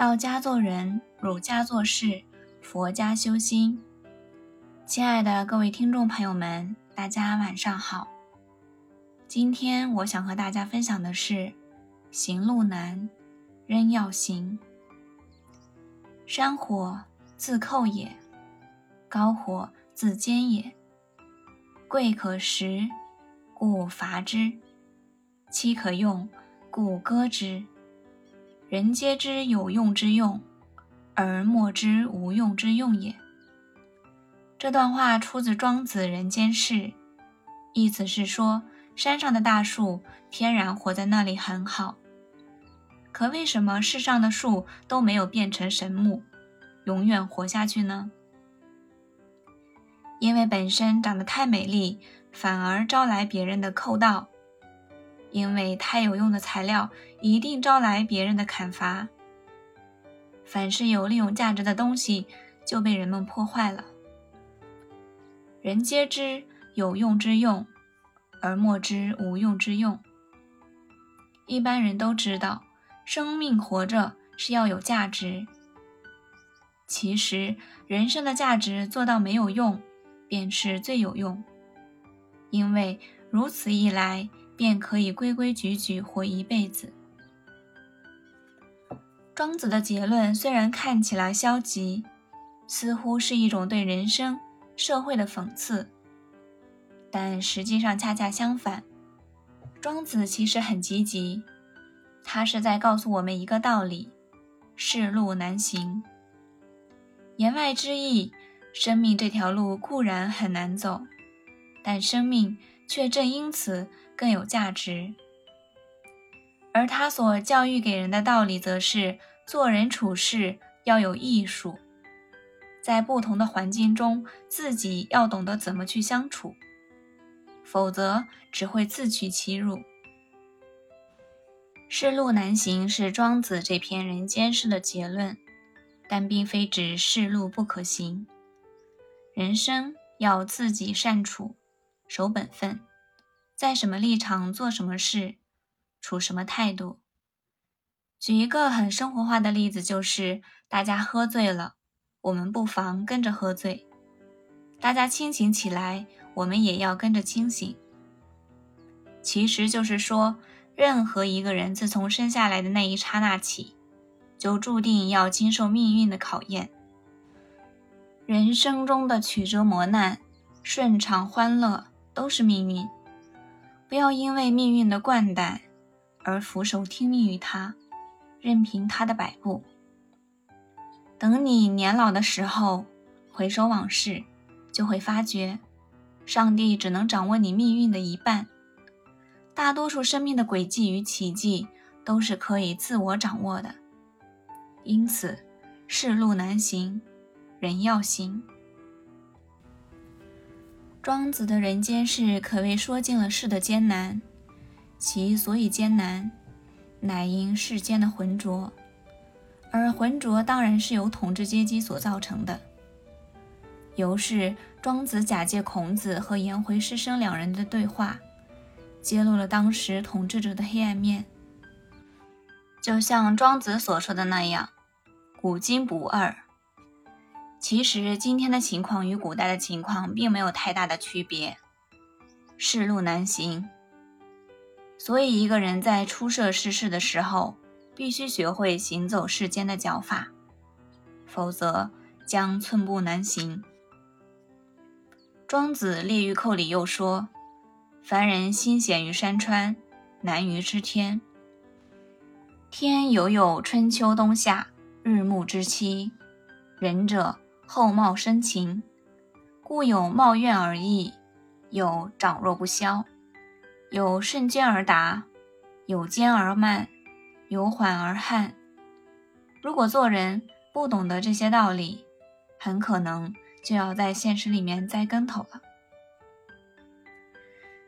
道家做人，儒家做事，佛家修心。亲爱的各位听众朋友们，大家晚上好。今天我想和大家分享的是：行路难，仍要行。山火自寇也，高火自坚也。贵可食，故伐之；妻可用，故歌之。人皆知有用之用，而莫知无用之用也。这段话出自《庄子·人间世》，意思是说，山上的大树天然活在那里很好，可为什么世上的树都没有变成神木，永远活下去呢？因为本身长得太美丽，反而招来别人的寇盗。因为太有用的材料，一定招来别人的砍伐。凡是有利用价值的东西，就被人们破坏了。人皆知有用之用，而莫知无用之用。一般人都知道，生命活着是要有价值。其实，人生的价值做到没有用，便是最有用。因为如此一来。便可以规规矩矩活一辈子。庄子的结论虽然看起来消极，似乎是一种对人生、社会的讽刺，但实际上恰恰相反。庄子其实很积极，他是在告诉我们一个道理：世路难行。言外之意，生命这条路固然很难走，但生命却正因此。更有价值，而他所教育给人的道理，则是做人处事要有艺术，在不同的环境中，自己要懂得怎么去相处，否则只会自取其辱。世路难行是庄子这篇人间世的结论，但并非指世路不可行。人生要自己善处，守本分。在什么立场做什么事，处什么态度。举一个很生活化的例子，就是大家喝醉了，我们不妨跟着喝醉；大家清醒起来，我们也要跟着清醒。其实就是说，任何一个人自从生下来的那一刹那起，就注定要经受命运的考验。人生中的曲折磨难、顺畅欢乐，都是命运。不要因为命运的惯怠而俯首听命于他，任凭他的摆布。等你年老的时候，回首往事，就会发觉，上帝只能掌握你命运的一半。大多数生命的轨迹与奇迹都是可以自我掌握的。因此，世路难行，人要行。庄子的人间世可谓说尽了世的艰难，其所以艰难，乃因世间的浑浊，而浑浊当然是由统治阶级所造成的。由是，庄子假借孔子和颜回师生两人的对话，揭露了当时统治者的黑暗面。就像庄子所说的那样，古今不二。其实今天的情况与古代的情况并没有太大的区别，世路难行，所以一个人在出涉世事的时候，必须学会行走世间的脚法，否则将寸步难行。庄子《列御寇》里又说：“凡人心险于山川，难于知天。天犹有春秋冬夏、日暮之期，仁者。”厚貌深情，故有貌怨而异，有长弱不消，有瞬间而达，有坚而慢，有缓而悍。如果做人不懂得这些道理，很可能就要在现实里面栽跟头了。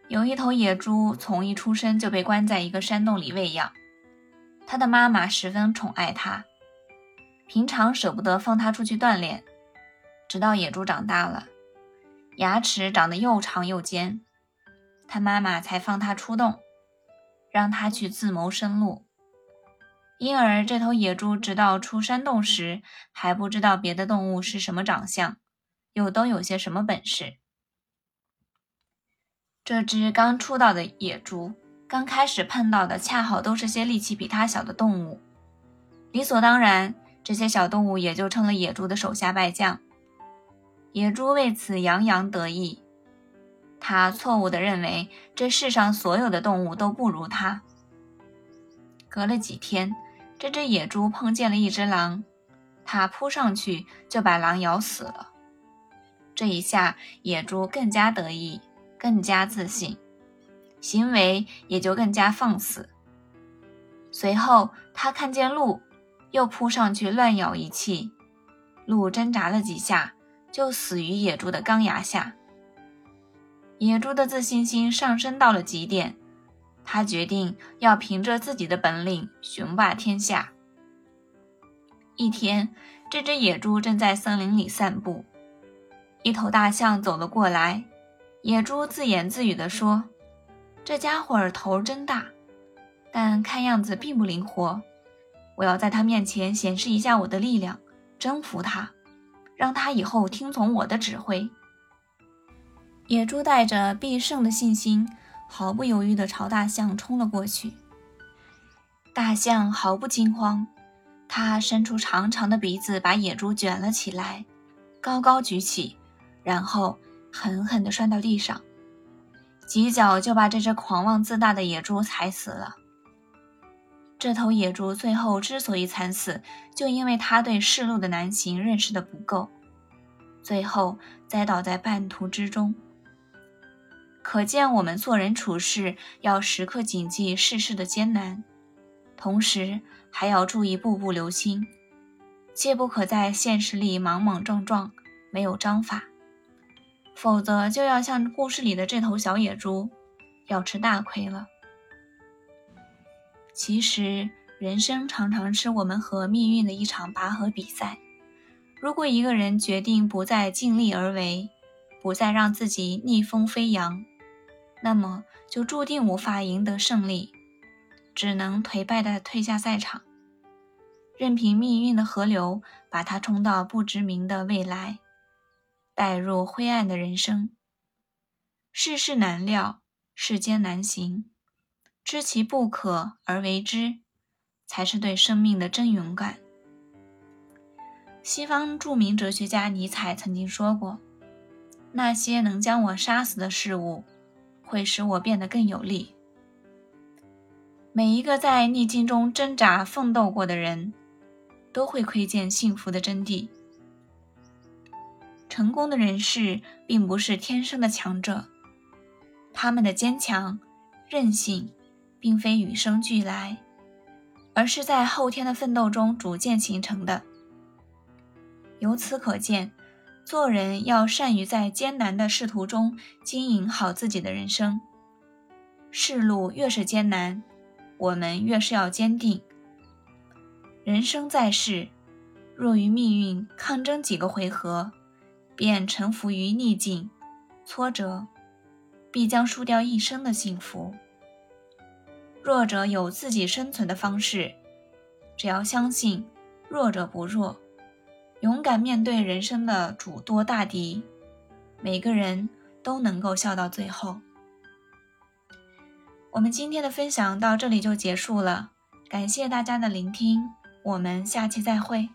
有一头野猪，从一出生就被关在一个山洞里喂养，它的妈妈十分宠爱它，平常舍不得放它出去锻炼。直到野猪长大了，牙齿长得又长又尖，他妈妈才放它出洞，让它去自谋生路。因而这头野猪直到出山洞时，还不知道别的动物是什么长相，又都有些什么本事。这只刚出道的野猪，刚开始碰到的恰好都是些力气比它小的动物，理所当然，这些小动物也就成了野猪的手下败将。野猪为此洋洋得意，他错误地认为这世上所有的动物都不如他。隔了几天，这只野猪碰见了一只狼，它扑上去就把狼咬死了。这一下，野猪更加得意，更加自信，行为也就更加放肆。随后，他看见鹿，又扑上去乱咬一气，鹿挣扎了几下。就死于野猪的钢牙下。野猪的自信心上升到了极点，他决定要凭着自己的本领雄霸天下。一天，这只野猪正在森林里散步，一头大象走了过来。野猪自言自语地说：“这家伙头真大，但看样子并不灵活。我要在他面前显示一下我的力量，征服他。”让他以后听从我的指挥。野猪带着必胜的信心，毫不犹豫地朝大象冲了过去。大象毫不惊慌，它伸出长长的鼻子，把野猪卷了起来，高高举起，然后狠狠地摔到地上，几脚就把这只狂妄自大的野猪踩死了。这头野猪最后之所以惨死，就因为他对世路的难行认识的不够，最后栽倒在半途之中。可见我们做人处事要时刻谨记世事的艰难，同时还要注意步步留心，切不可在现实里莽莽撞撞，没有章法，否则就要像故事里的这头小野猪，要吃大亏了。其实，人生常常是我们和命运的一场拔河比赛。如果一个人决定不再尽力而为，不再让自己逆风飞扬，那么就注定无法赢得胜利，只能颓败地退下赛场，任凭命运的河流把他冲到不知名的未来，带入灰暗的人生。世事难料，世间难行。知其不可而为之，才是对生命的真勇敢。西方著名哲学家尼采曾经说过：“那些能将我杀死的事物，会使我变得更有力。”每一个在逆境中挣扎奋斗过的人，都会窥见幸福的真谛。成功的人士并不是天生的强者，他们的坚强、韧性。并非与生俱来，而是在后天的奋斗中逐渐形成的。由此可见，做人要善于在艰难的仕途中经营好自己的人生。仕路越是艰难，我们越是要坚定。人生在世，若与命运抗争几个回合，便臣服于逆境、挫折，必将输掉一生的幸福。弱者有自己生存的方式，只要相信弱者不弱，勇敢面对人生的诸多大敌，每个人都能够笑到最后。我们今天的分享到这里就结束了，感谢大家的聆听，我们下期再会。